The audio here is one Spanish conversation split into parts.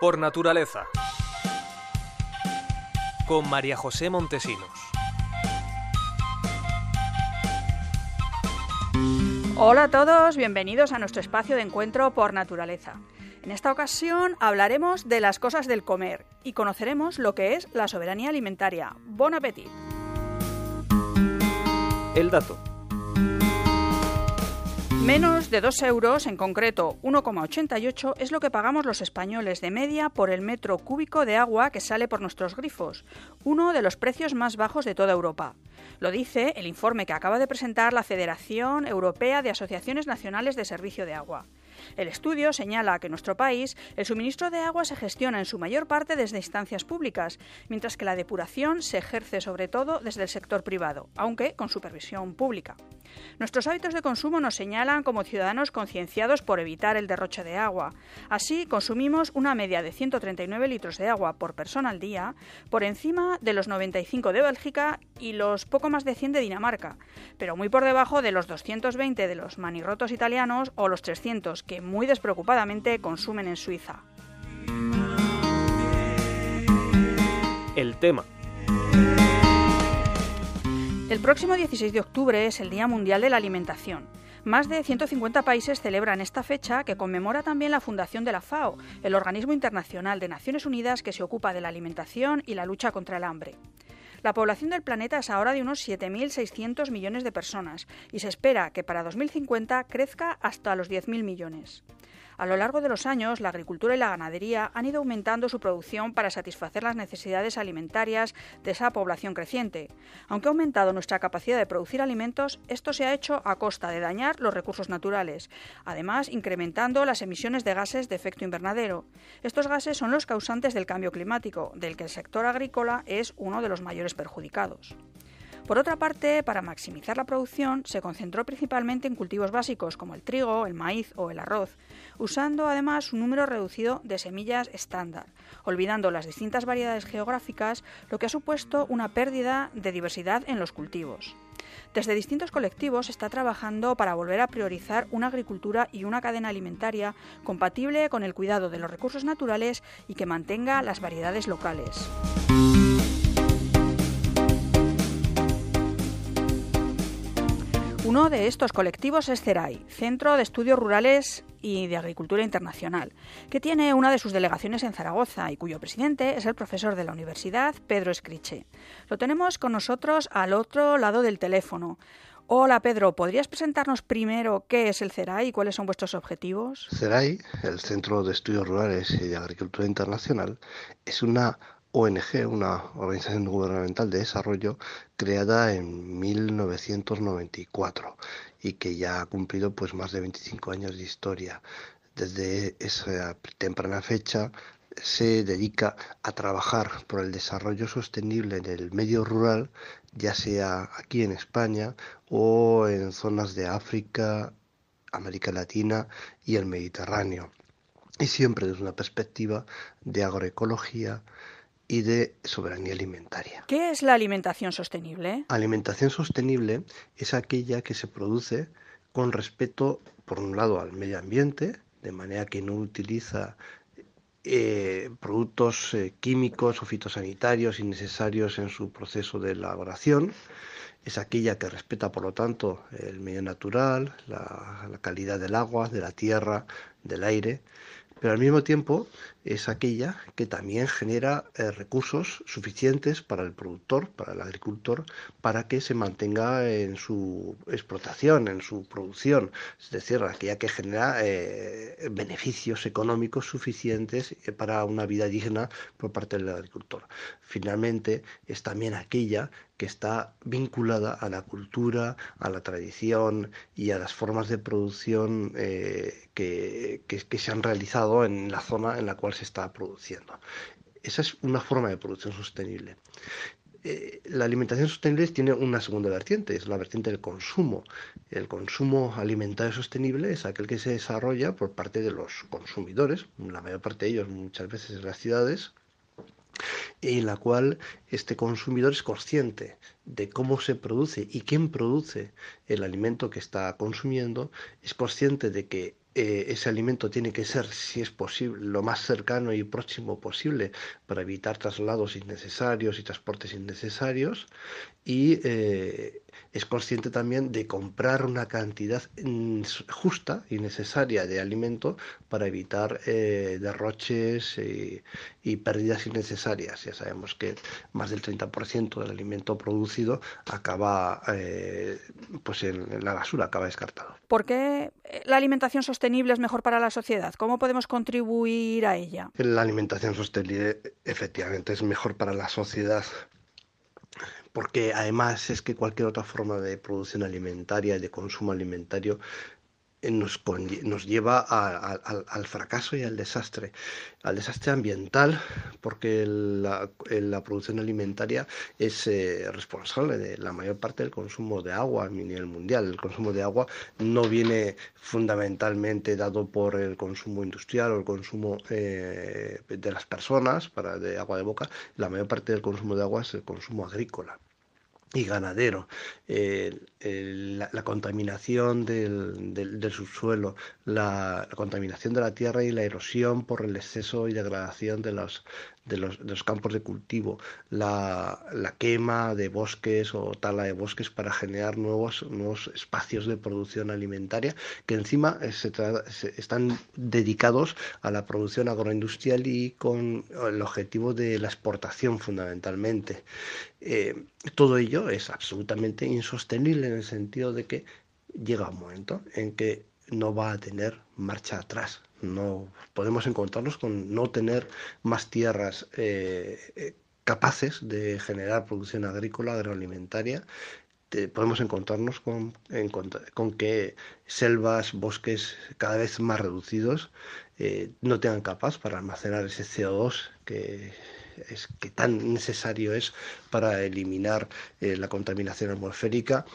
Por naturaleza. Con María José Montesinos. Hola a todos, bienvenidos a nuestro espacio de encuentro por naturaleza. En esta ocasión hablaremos de las cosas del comer y conoceremos lo que es la soberanía alimentaria. Bon appetit. El dato. Menos de 2 euros, en concreto 1,88, es lo que pagamos los españoles de media por el metro cúbico de agua que sale por nuestros grifos, uno de los precios más bajos de toda Europa. Lo dice el informe que acaba de presentar la Federación Europea de Asociaciones Nacionales de Servicio de Agua. El estudio señala que en nuestro país el suministro de agua se gestiona en su mayor parte desde instancias públicas, mientras que la depuración se ejerce sobre todo desde el sector privado, aunque con supervisión pública. Nuestros hábitos de consumo nos señalan como ciudadanos concienciados por evitar el derroche de agua. Así, consumimos una media de 139 litros de agua por persona al día, por encima de los 95 de Bélgica y los poco más de 100 de Dinamarca, pero muy por debajo de los 220 de los manirrotos italianos o los 300 que muy despreocupadamente consumen en Suiza. El tema. El próximo 16 de octubre es el Día Mundial de la Alimentación. Más de 150 países celebran esta fecha que conmemora también la fundación de la FAO, el organismo internacional de Naciones Unidas que se ocupa de la alimentación y la lucha contra el hambre. La población del planeta es ahora de unos 7.600 millones de personas y se espera que para 2050 crezca hasta los 10.000 millones. A lo largo de los años, la agricultura y la ganadería han ido aumentando su producción para satisfacer las necesidades alimentarias de esa población creciente. Aunque ha aumentado nuestra capacidad de producir alimentos, esto se ha hecho a costa de dañar los recursos naturales, además incrementando las emisiones de gases de efecto invernadero. Estos gases son los causantes del cambio climático, del que el sector agrícola es uno de los mayores perjudicados. Por otra parte, para maximizar la producción, se concentró principalmente en cultivos básicos como el trigo, el maíz o el arroz, usando además un número reducido de semillas estándar, olvidando las distintas variedades geográficas, lo que ha supuesto una pérdida de diversidad en los cultivos. Desde distintos colectivos se está trabajando para volver a priorizar una agricultura y una cadena alimentaria compatible con el cuidado de los recursos naturales y que mantenga las variedades locales. Uno de estos colectivos es CERAI, Centro de Estudios Rurales y de Agricultura Internacional, que tiene una de sus delegaciones en Zaragoza y cuyo presidente es el profesor de la universidad, Pedro Escriche. Lo tenemos con nosotros al otro lado del teléfono. Hola Pedro, ¿podrías presentarnos primero qué es el CERAI y cuáles son vuestros objetivos? CERAI, el Centro de Estudios Rurales y de Agricultura Internacional, es una ONG, una organización gubernamental de desarrollo creada en 1994 y que ya ha cumplido pues más de 25 años de historia. Desde esa temprana fecha se dedica a trabajar por el desarrollo sostenible en el medio rural, ya sea aquí en España o en zonas de África, América Latina y el Mediterráneo. Y siempre desde una perspectiva de agroecología, y de soberanía alimentaria. ¿Qué es la alimentación sostenible? Alimentación sostenible es aquella que se produce con respeto, por un lado, al medio ambiente, de manera que no utiliza eh, productos eh, químicos o fitosanitarios innecesarios en su proceso de elaboración. Es aquella que respeta, por lo tanto, el medio natural, la calidad del agua, de la tierra, del aire, pero al mismo tiempo es aquella que también genera eh, recursos suficientes para el productor, para el agricultor, para que se mantenga en su explotación, en su producción, es decir, aquella que genera eh, beneficios económicos suficientes eh, para una vida digna por parte del agricultor. Finalmente, es también aquella que está vinculada a la cultura, a la tradición y a las formas de producción que, que se han realizado en la zona en la cual se está produciendo. Esa es una forma de producción sostenible. Eh, la alimentación sostenible tiene una segunda vertiente, es la vertiente del consumo. El consumo alimentario sostenible es aquel que se desarrolla por parte de los consumidores, la mayor parte de ellos muchas veces en las ciudades, en la cual este consumidor es consciente de cómo se produce y quién produce el alimento que está consumiendo, es consciente de que eh, ese alimento tiene que ser, si es posible, lo más cercano y próximo posible para evitar traslados innecesarios y transportes innecesarios y eh, es consciente también de comprar una cantidad justa y necesaria de alimento para evitar eh, derroches y, pérdidas innecesarias. Ya sabemos que más del 30% del alimento producido acaba eh, pues en, la basura, acaba descartado. ¿Por qué la alimentación sostenible es mejor para la sociedad? ¿Cómo podemos contribuir a ella? La alimentación sostenible efectivamente es mejor para la sociedad porque además es que cualquier otra forma de producción alimentaria y de consumo alimentario nos, nos lleva al fracaso y al desastre. Al desastre ambiental, porque la, producción alimentaria es eh, responsable de la mayor parte del consumo de agua a nivel mundial. El consumo de agua no viene fundamentalmente dado por el consumo industrial o el consumo eh, de las personas para de agua de boca. La mayor parte del consumo de agua es el consumo agrícola y ganadero, la, contaminación del, del, subsuelo, la, contaminación de la tierra y la erosión por el exceso y degradación de los, de los, campos de cultivo, la, la, quema de bosques o tala de bosques para generar nuevos, nuevos espacios de producción alimentaria que encima se, están dedicados a la producción agroindustrial y con el objetivo de la exportación fundamentalmente. Eh, todo ello es absolutamente insostenible en el sentido de que llega un momento en que no va a tener marcha atrás. No podemos encontrarnos con no tener más tierras eh, eh, capaces de generar producción agrícola, agroalimentaria. podemos encontrarnos con, que selvas, bosques cada vez más reducidos eh, no tengan capaz para almacenar ese CO2 que es que tan necesario es para eliminar la contaminación atmosférica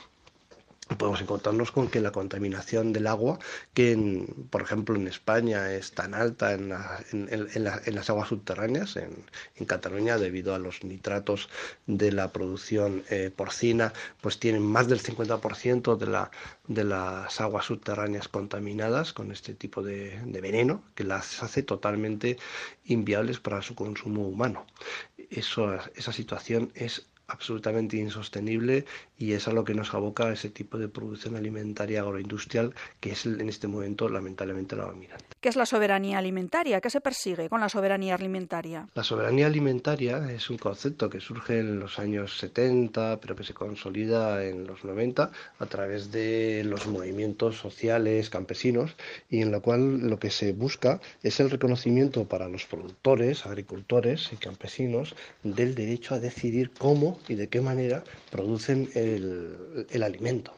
podemos encontrarnos con que la contaminación del agua, que por ejemplo en España es tan alta en, las aguas subterráneas, en, Cataluña debido a los nitratos de la producción eh, porcina, pues tienen más del 50% de, la, de las aguas subterráneas contaminadas con este tipo de, veneno que las hace totalmente inviables para su consumo humano. Eso, esa situación es absolutamente insostenible y es a lo que nos aboca ese tipo de producción alimentaria agroindustrial que es en este momento lamentablemente la dominante. ¿Qué es la soberanía alimentaria? ¿Qué se persigue con la soberanía alimentaria? La soberanía alimentaria es un concepto que surge en los años 70 pero que se consolida en los 90 a través de los movimientos sociales campesinos y en la cual lo que se busca es el reconocimiento para los productores, agricultores y campesinos del derecho a decidir cómo y de qué manera producen el, alimento.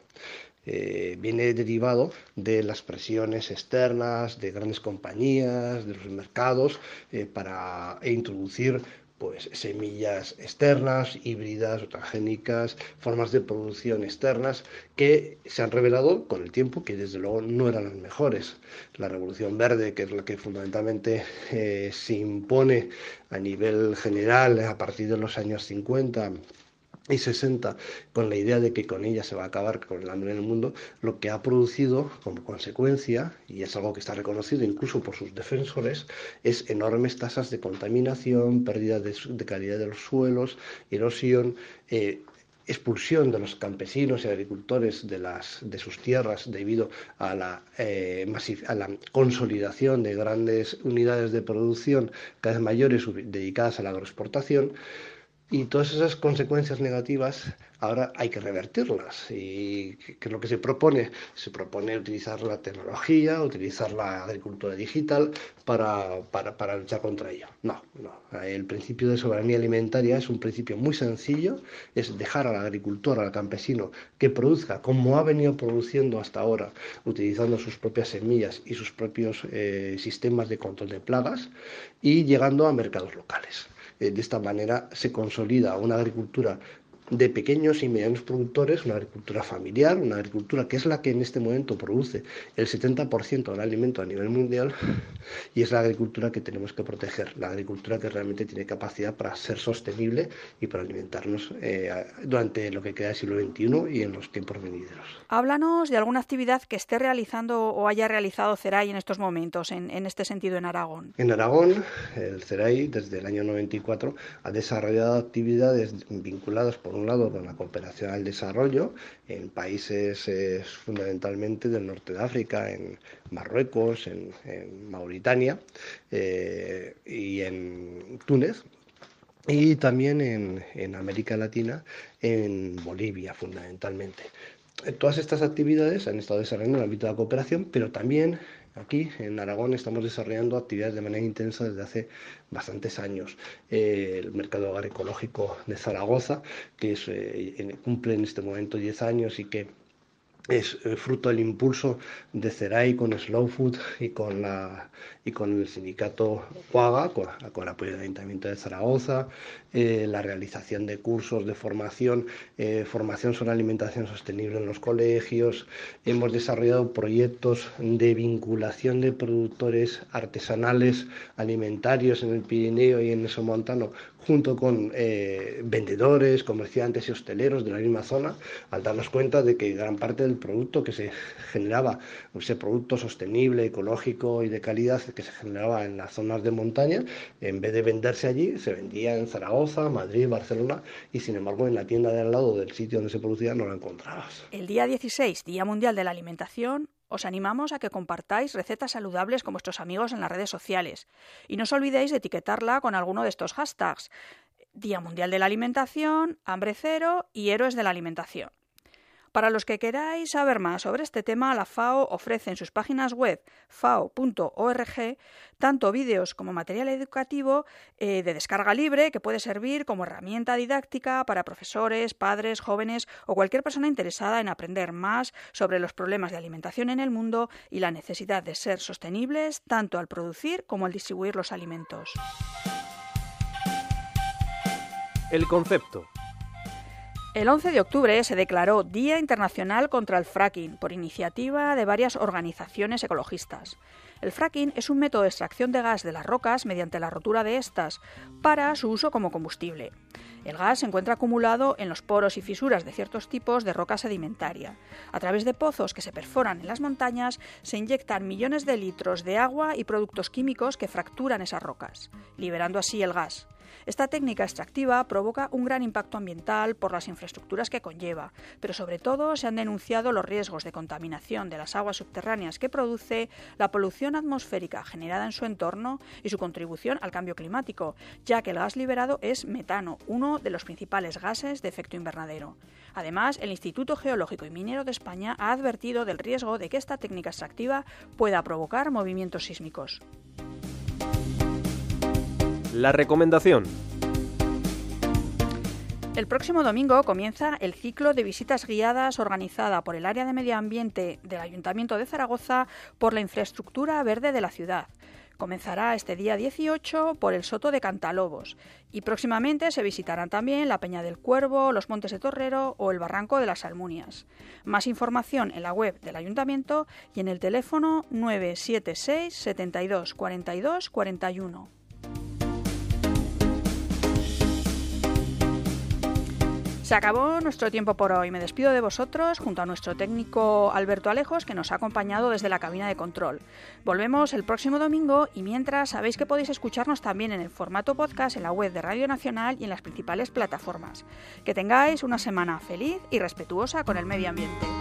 Eh, viene derivado de las presiones externas de grandes compañías, de los mercados, eh, para introducir pues semillas externas, híbridas transgénicas, formas de producción externas que se han revelado con el tiempo que desde luego no eran las mejores. La revolución verde, que es la que fundamentalmente eh, se impone a nivel general a partir de los años 50 y 60 con la idea de que con ella se va a acabar con el hambre en el mundo, lo que ha producido como consecuencia, y es algo que está reconocido incluso por sus defensores, es enormes tasas de contaminación, pérdida de, calidad de los suelos, erosión, eh, expulsión de los campesinos y agricultores de, las, de sus tierras debido a la, eh, a la consolidación de grandes unidades de producción cada vez mayores dedicadas a la agroexportación, y todas esas consecuencias negativas ahora hay que revertirlas. ¿Y qué es lo que se propone? Se propone utilizar la tecnología, utilizar la agricultura digital para, para, luchar contra ello. No, no. El principio de soberanía alimentaria es un principio muy sencillo, es dejar al agricultor, al campesino, que produzca como ha venido produciendo hasta ahora, utilizando sus propias semillas y sus propios eh, sistemas de control de plagas y llegando a mercados locales. Eh, de esta manera se consolida una agricultura de pequeños y medianos productores, una agricultura familiar, una agricultura que es la que en este momento produce el 70% del alimento a nivel mundial y es la agricultura que tenemos que proteger, la agricultura que realmente tiene capacidad para ser sostenible y para alimentarnos eh, durante lo que queda del siglo XXI y en los tiempos venideros. Háblanos de alguna actividad que esté realizando o haya realizado CERAI en estos momentos, en, en este sentido en Aragón. En Aragón, el CERAI desde el año 94 ha desarrollado actividades vinculadas, por un lado, con la cooperación al desarrollo en países eh, fundamentalmente del norte de África, en Marruecos, en, Mauritania eh, y en Túnez, y también en, en, América Latina, en Bolivia fundamentalmente. Todas estas actividades han estado desarrollando en el ámbito de la cooperación, pero también Aquí en Aragón estamos desarrollando actividades de manera intensa desde hace bastantes años. Eh, el mercado agroecológico de Zaragoza, que eh, cumple en este momento 10 años y que es eh, fruto del impulso de CERAI con Slow Food y con, la, y con el sindicato Cuaga, con, el apoyo del Ayuntamiento de Zaragoza, eh, la realización de cursos de formación, eh, formación sobre alimentación sostenible en los colegios. Hemos desarrollado proyectos de vinculación de productores artesanales alimentarios en el Pirineo y en el Somontano junto con vendedores, comerciantes y hosteleros de la misma zona, al darnos cuenta de que gran parte del producto que se generaba, ese producto sostenible, ecológico y de calidad que se generaba en las zonas de montaña, en vez de venderse allí, se vendía en Zaragoza, Madrid, Barcelona y sin embargo en la tienda de al lado del sitio donde se producía no la encontrabas. El día 16, Día Mundial de la Alimentación, os animamos a que compartáis recetas saludables con vuestros amigos en las redes sociales. Y no os olvidéis de etiquetarla con alguno de estos hashtags. Día Mundial de la Alimentación, Hambre Cero y Héroes de la Alimentación. Para los que queráis saber más sobre este tema, la FAO ofrece en sus páginas web fao.org tanto vídeos como material educativo eh, de descarga libre que puede servir como herramienta didáctica para profesores, padres, jóvenes o cualquier persona interesada en aprender más sobre los problemas de alimentación en el mundo y la necesidad de ser sostenibles tanto al producir como al distribuir los alimentos. El concepto el 11 de octubre se declaró Día Internacional contra el Fracking por iniciativa de varias organizaciones ecologistas. El fracking es un método de extracción de gas de las rocas mediante la rotura de estas para su uso como combustible. El gas se encuentra acumulado en los poros y fisuras de ciertos tipos de roca sedimentaria. A través de pozos que se perforan en las montañas se inyectan millones de litros de agua y productos químicos que fracturan esas rocas, liberando así el gas. Esta técnica extractiva provoca un gran impacto ambiental por las infraestructuras que conlleva, pero sobre todo se han denunciado los riesgos de contaminación de las aguas subterráneas que produce, la polución atmosférica generada en su entorno y su contribución al cambio climático, ya que el gas liberado es metano, uno de los principales gases de efecto invernadero. Además, el Instituto Geológico y Minero de España ha advertido del riesgo de que esta técnica extractiva pueda provocar movimientos sísmicos. La recomendación. El próximo domingo comienza el ciclo de visitas guiadas organizada por el área de medio ambiente del Ayuntamiento de Zaragoza por la infraestructura verde de la ciudad. Comenzará este día 18 por el Soto de Cantalobos y próximamente se visitarán también la Peña del Cuervo, los Montes de Torrero o el Barranco de las Almunias. Más información en la web del Ayuntamiento y en el teléfono 976 72 42 41. Se acabó nuestro tiempo por hoy. Me despido de vosotros junto a nuestro técnico Alberto Alejos que nos ha acompañado desde la cabina de control. Volvemos el próximo domingo y mientras sabéis que podéis escucharnos también en el formato podcast en la web de Radio Nacional y en las principales plataformas. Que tengáis una semana feliz y respetuosa con el medio ambiente.